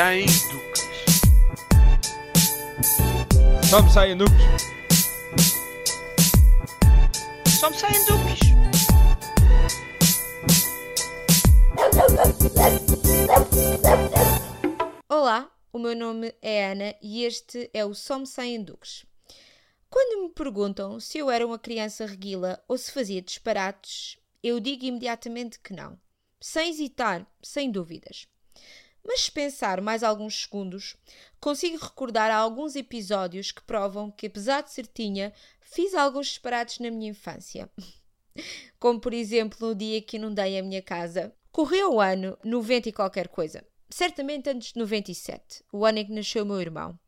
Sem duques. Só me saem duques. Só me saem duques. Olá, o meu nome é Ana e este é o Só Me Saem Duques. Quando me perguntam se eu era uma criança reguila ou se fazia disparates, eu digo imediatamente que não. Sem hesitar, sem dúvidas. Mas se pensar mais alguns segundos, consigo recordar alguns episódios que provam que, apesar de certinha, fiz alguns disparates na minha infância. Como, por exemplo, no dia que inundei a minha casa. Correu o ano 90 e qualquer coisa. Certamente antes de 97, o ano em que nasceu o meu irmão.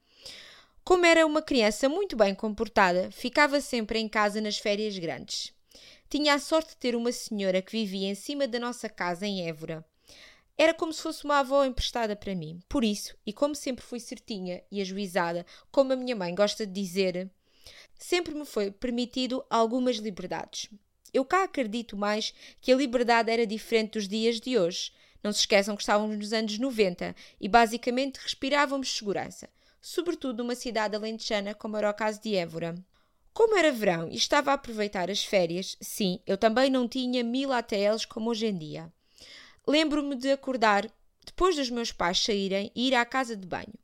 Como era uma criança muito bem comportada, ficava sempre em casa nas férias grandes. Tinha a sorte de ter uma senhora que vivia em cima da nossa casa em Évora. Era como se fosse uma avó emprestada para mim. Por isso, e como sempre fui certinha e ajuizada, como a minha mãe gosta de dizer, sempre me foi permitido algumas liberdades. Eu cá acredito mais que a liberdade era diferente dos dias de hoje. Não se esqueçam que estávamos nos anos 90 e basicamente respirávamos segurança, sobretudo numa cidade alentejana como era o caso de Évora. Como era verão e estava a aproveitar as férias, sim, eu também não tinha mil ATLs como hoje em dia. Lembro-me de acordar depois dos meus pais saírem e ir à casa de banho.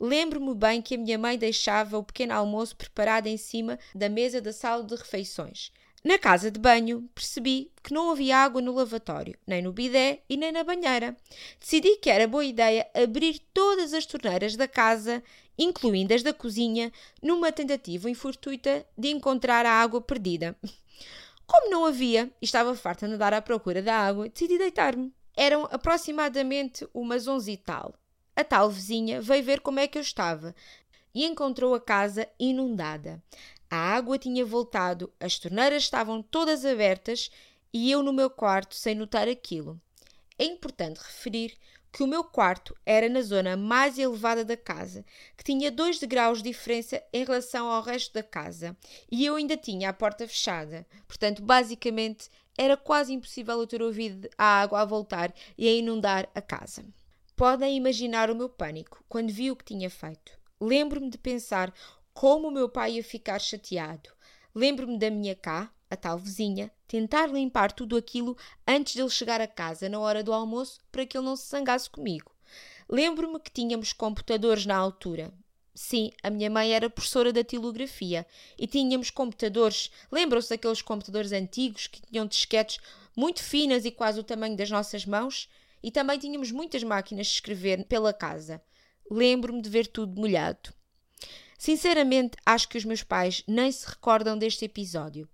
Lembro-me bem que a minha mãe deixava o pequeno almoço preparado em cima da mesa da sala de refeições. Na casa de banho, percebi que não havia água no lavatório, nem no bidé e nem na banheira. Decidi que era boa ideia abrir todas as torneiras da casa, incluindo as da cozinha, numa tentativa infortuita de encontrar a água perdida. Como não havia e estava farta de andar à procura da água, decidi deitar-me. Eram aproximadamente umas onze e tal. A tal vizinha veio ver como é que eu estava e encontrou a casa inundada. A água tinha voltado, as torneiras estavam todas abertas e eu no meu quarto sem notar aquilo. É importante referir que o meu quarto era na zona mais elevada da casa, que tinha dois degraus de diferença em relação ao resto da casa, e eu ainda tinha a porta fechada. Portanto, basicamente, era quase impossível eu ter ouvido a água a voltar e a inundar a casa. Podem imaginar o meu pânico quando vi o que tinha feito. Lembro-me de pensar como o meu pai ia ficar chateado. Lembro-me da minha cá, a tal vizinha, tentar limpar tudo aquilo antes dele chegar a casa na hora do almoço para que ele não se zangasse comigo. Lembro-me que tínhamos computadores na altura. Sim, a minha mãe era professora da tilografia e tínhamos computadores. Lembram-se daqueles computadores antigos que tinham disquetes muito finas e quase o tamanho das nossas mãos? E também tínhamos muitas máquinas de escrever pela casa. Lembro-me de ver tudo molhado. Sinceramente, acho que os meus pais nem se recordam deste episódio,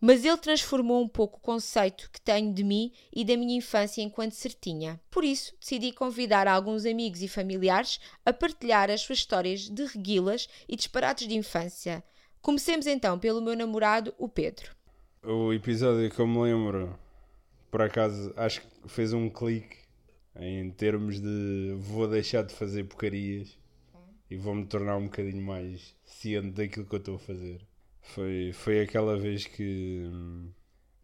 mas ele transformou um pouco o conceito que tenho de mim e da minha infância enquanto certinha. Por isso, decidi convidar alguns amigos e familiares a partilhar as suas histórias de reguilas e disparates de infância. Comecemos então pelo meu namorado, o Pedro. O episódio que eu me lembro, por acaso, acho que fez um clique em termos de vou deixar de fazer porcarias e vou-me tornar um bocadinho mais ciente daquilo que eu estou a fazer. Foi, foi aquela vez que hum,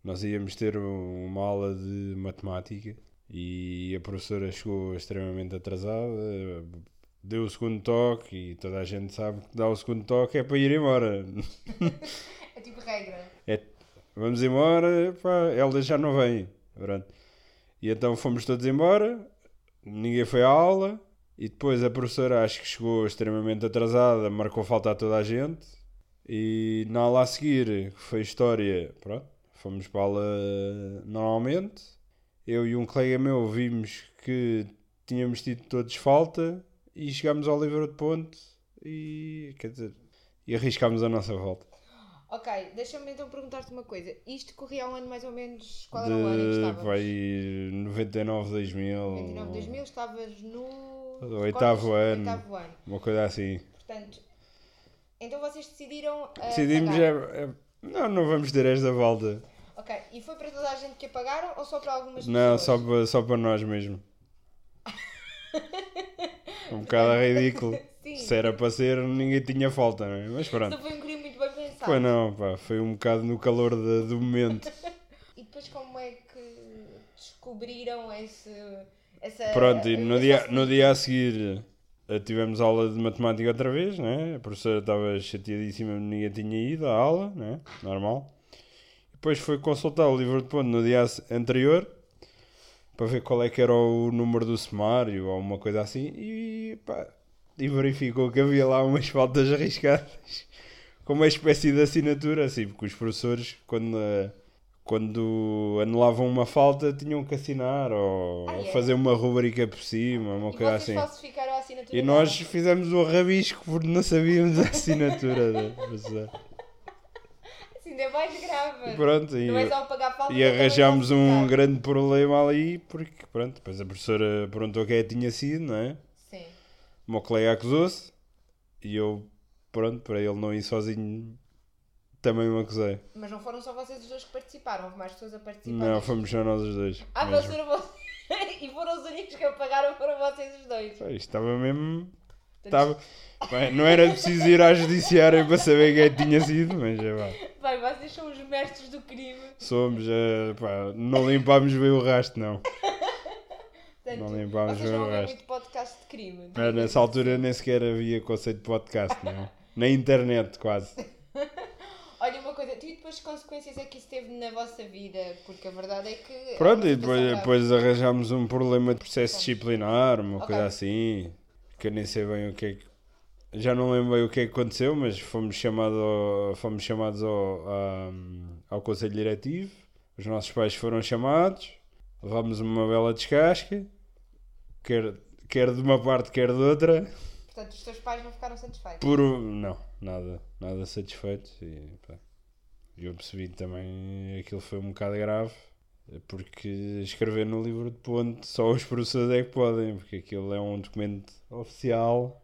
nós íamos ter uma aula de matemática e a professora chegou extremamente atrasada, deu o segundo toque e toda a gente sabe que dar o segundo toque é para ir embora. É tipo regra. É, vamos embora, pá, ela já não vem. Pronto. E então fomos todos embora, ninguém foi à aula e depois a professora acho que chegou extremamente atrasada, marcou falta a toda a gente. E na aula a seguir, que foi história, pronto, fomos para a aula normalmente. Eu e um colega meu vimos que tínhamos tido todos falta e chegámos ao livro de ponte e quer dizer, e arriscámos a nossa volta. Ok, deixa-me então perguntar-te uma coisa. Isto corria há um ano mais ou menos. Qual era o ano em que De estávamos? vai 99, 2000. 29, 2000, estavas no. Oitavo ano. Oitavo ano. Uma coisa assim. Portanto, então vocês decidiram. ah, Decidimos é, é- não, não vamos ter esta volta. Ok, e foi para toda a gente que a pagaram ou só para algumas Não, só pessoas? para, só para nós mesmo. Um bocado ridículo. Sim. Se era para ser, ninguém tinha falta, não é? Mas pronto. Foi um não, pá, foi um bocado no calor de- do momento. E depois como é que descobriram esse, essa. Pronto, e no dia, no dia a seguir eh, tivemos aula de matemática outra vez, né? A professora estava chateadíssima, ninguém tinha ido à aula, né? Normal. Depois foi consultar o livro de ponto no dia anterior para ver qual é que era o número do sumário ou uma coisa assim e, pá, e verificou que havia lá umas faltas arriscadas com uma espécie de assinatura, assim, porque os professores, quando, quando anulavam uma falta, tinham que assinar ou, Ah, é? fazer uma rubrica por cima, uma E coisa assim. E nós fizemos o rabisco porque não sabíamos a assinatura da professora. Isso ainda é mais grave. Pronto, e, é só pagar falta. e também arranjámos um grande problema ali porque, pronto, depois a professora perguntou quem é que tinha sido, não é? Sim. O meu colega acusou-se e eu, pronto, para ele não ir sozinho, também me acusei. Mas não foram só vocês os dois que participaram, houve mais pessoas a participar. Não, fomos só nós os dois. Ah, mas foram vocês. e foram os únicos que apagaram, foram vocês os dois. Pá, Isto estava mesmo. Estava... Bem, não era preciso ir à judiciária para saber quem é tinha sido, mas é vá. Bem, vocês são os mestres do crime. Somos, eh, pá, não limpámos bem o rastro, não. Portanto, Não limpámos bem o muito podcast de crime. Mas nessa altura nem sequer havia conceito de podcast, não. Na internet, quase. Olha uma coisa, tu e depois que consequências é que isso teve na vossa vida? Porque a verdade é que. Pronto, e depois, depois arranjámos um problema de processo disciplinar, uma Ok. coisa assim, que eu nem sei bem o que é que. Já não lembro bem o que é que aconteceu, mas fomos, chamado ao- fomos chamados ao, a- ao Conselho Diretivo, os nossos pais foram chamados, levámos uma bela descasca, quer, quer de uma parte, quer de outra, Portanto, os teus pais não ficaram satisfeitos. por. Não, nada, nada satisfeito. E, pá, eu percebi também aquilo foi um bocado grave. Porque escrever no livro de ponto só os professores é que podem, porque aquilo é um documento oficial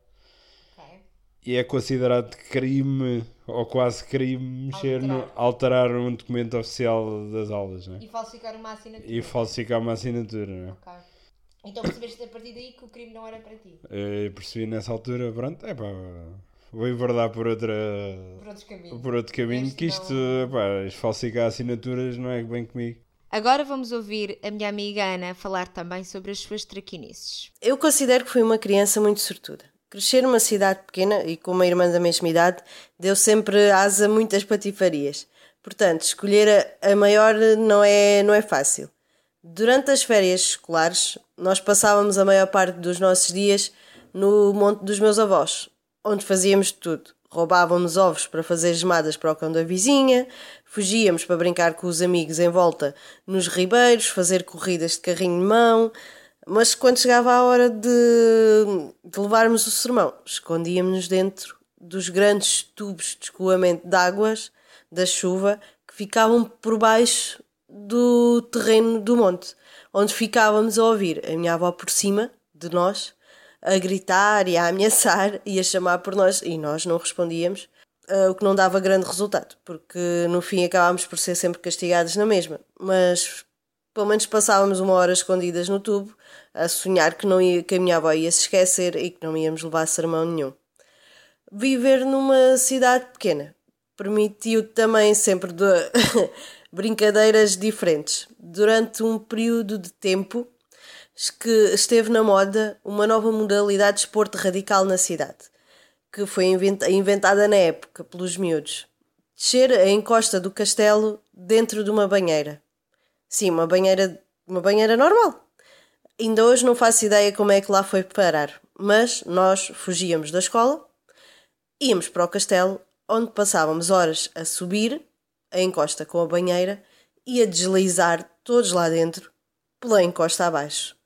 e é considerado crime ou quase crime mexer no, Alterar. um documento oficial das aulas né? E falsificar uma assinatura. e falsificar uma assinatura. Né? Ok. Então percebeste a partir daí que o crime não era para ti. Eu percebi nessa altura, pronto, é pá, vou enverdar por outra. Por outros caminhos. Por outro caminho, Este que isto, não- pá, falsificar assinaturas não é bem comigo. Agora vamos ouvir a minha amiga Ana falar também sobre as suas traquinices. Eu considero que fui uma criança muito sortuda. Crescer numa cidade pequena e com uma irmã da mesma idade deu sempre asa a muitas patifarias. Portanto, escolher a, a maior não é, não é fácil. Durante as férias escolares, nós passávamos a maior parte dos nossos dias no monte dos meus avós, onde fazíamos tudo. Roubávamos ovos para fazer gemadas para o cão da vizinha, fugíamos para brincar com os amigos em volta nos ribeiros, fazer corridas de carrinho de mão, mas quando chegava a hora de, de levarmos o sermão, escondíamos-nos dentro dos grandes tubos de escoamento de águas da chuva que ficavam por baixo do terreno do monte, onde ficávamos a ouvir a minha avó por cima de nós a gritar e a ameaçar e a chamar por nós e nós não respondíamos, eh, o que não dava grande resultado, porque no fim acabámos por ser sempre castigados na mesma. Mas pelo menos passávamos uma hora escondidas no tubo a sonhar que, não ia, que a minha avó ia se esquecer e que não íamos levar sermão nenhum. Viver numa cidade pequena permitiu também sempre de brincadeiras diferentes. Durante um período de tempo que esteve na moda uma nova modalidade de esporte radical na cidade, que foi inventa- inventada na época pelos miúdos. Descer a encosta do castelo dentro de uma banheira. Sim, uma banheira, uma banheira normal. Ainda hoje não faço ideia como é que lá foi parar, mas nós fugíamos da escola, íamos para o castelo, onde passávamos horas a subir a encosta com a banheira e a deslizar todos lá dentro pela encosta abaixo.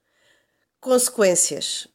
Consequências: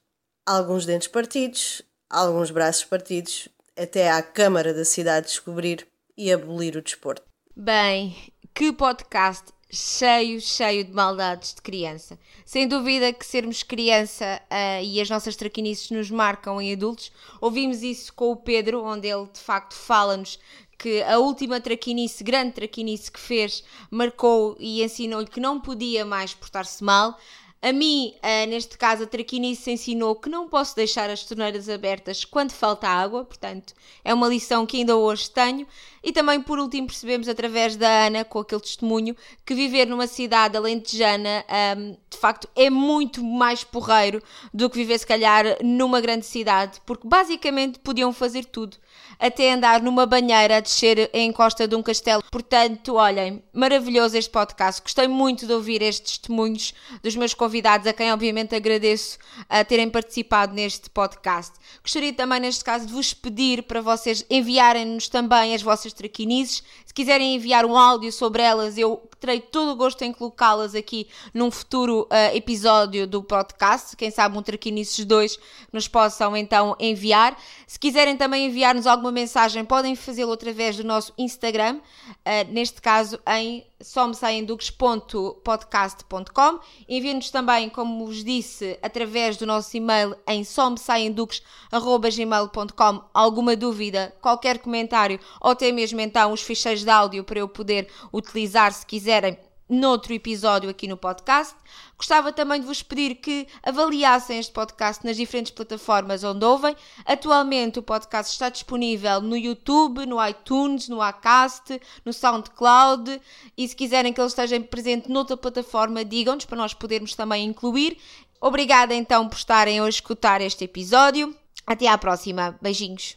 alguns dentes partidos, alguns braços partidos, até à Câmara da cidade descobrir e abolir o desporto. Bem, que podcast cheio, cheio de maldades de criança. Sem dúvida que sermos criança ah, e as nossas traquinices nos marcam em adultos. Ouvimos isso com o Pedro, onde ele de facto fala-nos que a última traquinice, grande traquinice que fez, marcou e ensinou-lhe que não podia mais portar-se mal. A mim, uh, neste caso, a traquinice ensinou que não posso deixar as torneiras abertas quando falta água, portanto, é uma lição que ainda hoje tenho. E também, por último, percebemos através da Ana, com aquele testemunho, que viver numa cidade alentejana, um, de facto, é muito mais porreiro do que viver, se calhar, numa grande cidade, porque basicamente podiam fazer tudo até andar numa banheira a descer em costa de um castelo. Portanto, olhem, maravilhoso este podcast. Gostei muito de ouvir estes testemunhos dos meus convidados, a quem obviamente agradeço a terem participado neste podcast. Gostaria também, neste caso, de vos pedir para vocês enviarem-nos também as vossas traquinices. Se quiserem enviar um áudio sobre elas, eu terei todo o gosto em colocá-las aqui num futuro uh, episódio do podcast. Quem sabe um Traquinices 2 nos possam então enviar. Se quiserem também enviar-nos alguma mensagem, podem fazê-lo através do nosso Instagram, uh, neste caso em somsaenduques.podcast.com. Enviem-nos também, como vos disse, através do nosso e-mail em somsaenduques.gmail.com alguma dúvida, qualquer comentário ou até mesmo então os ficheiros de áudio para eu poder utilizar se quiserem noutro episódio aqui no podcast. Gostava também de vos pedir que avaliassem este podcast nas diferentes plataformas onde ouvem. Atualmente o podcast está disponível no YouTube, no iTunes, no Acast, no SoundCloud e se quiserem que ele esteja presente noutra plataforma, digam-nos para nós podermos também incluir. Obrigada então por estarem a escutar este episódio. Até à próxima. Beijinhos.